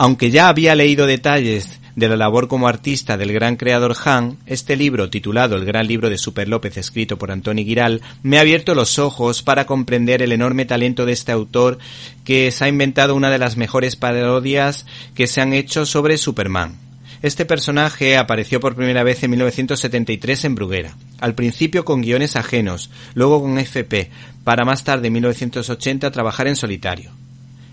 Aunque ya había leído detalles de la labor como artista del gran creador Han, este libro, titulado El gran libro de Super López, escrito por Antoni Giral, me ha abierto los ojos para comprender el enorme talento de este autor que se ha inventado una de las mejores parodias que se han hecho sobre Superman. Este personaje apareció por primera vez en 1973 en Bruguera, al principio con guiones ajenos, luego con FP, para más tarde en 1980 trabajar en solitario.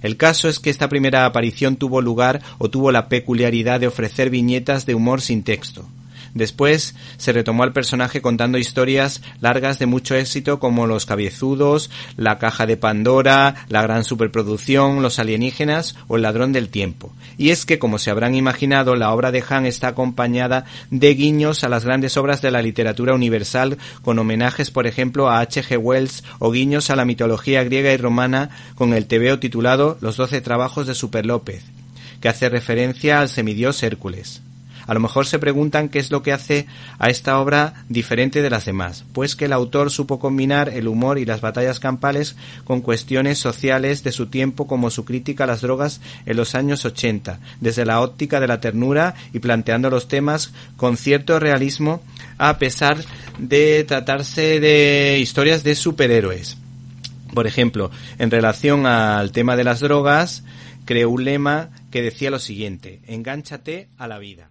El caso es que esta primera aparición tuvo lugar o tuvo la peculiaridad de ofrecer viñetas de humor sin texto. Después se retomó al personaje contando historias largas de mucho éxito como Los Cabezudos, La Caja de Pandora, La Gran Superproducción, Los Alienígenas o El Ladrón del Tiempo. Y es que, como se habrán imaginado, la obra de Han está acompañada de guiños a las grandes obras de la literatura universal con homenajes, por ejemplo, a H. G. Wells o guiños a la mitología griega y romana con el tebeo titulado Los Doce Trabajos de Super López, que hace referencia al semidios Hércules. A lo mejor se preguntan qué es lo que hace a esta obra diferente de las demás, pues que el autor supo combinar el humor y las batallas campales con cuestiones sociales de su tiempo como su crítica a las drogas en los años 80, desde la óptica de la ternura y planteando los temas con cierto realismo a pesar de tratarse de historias de superhéroes. Por ejemplo, en relación al tema de las drogas, creó un lema que decía lo siguiente, engánchate a la vida.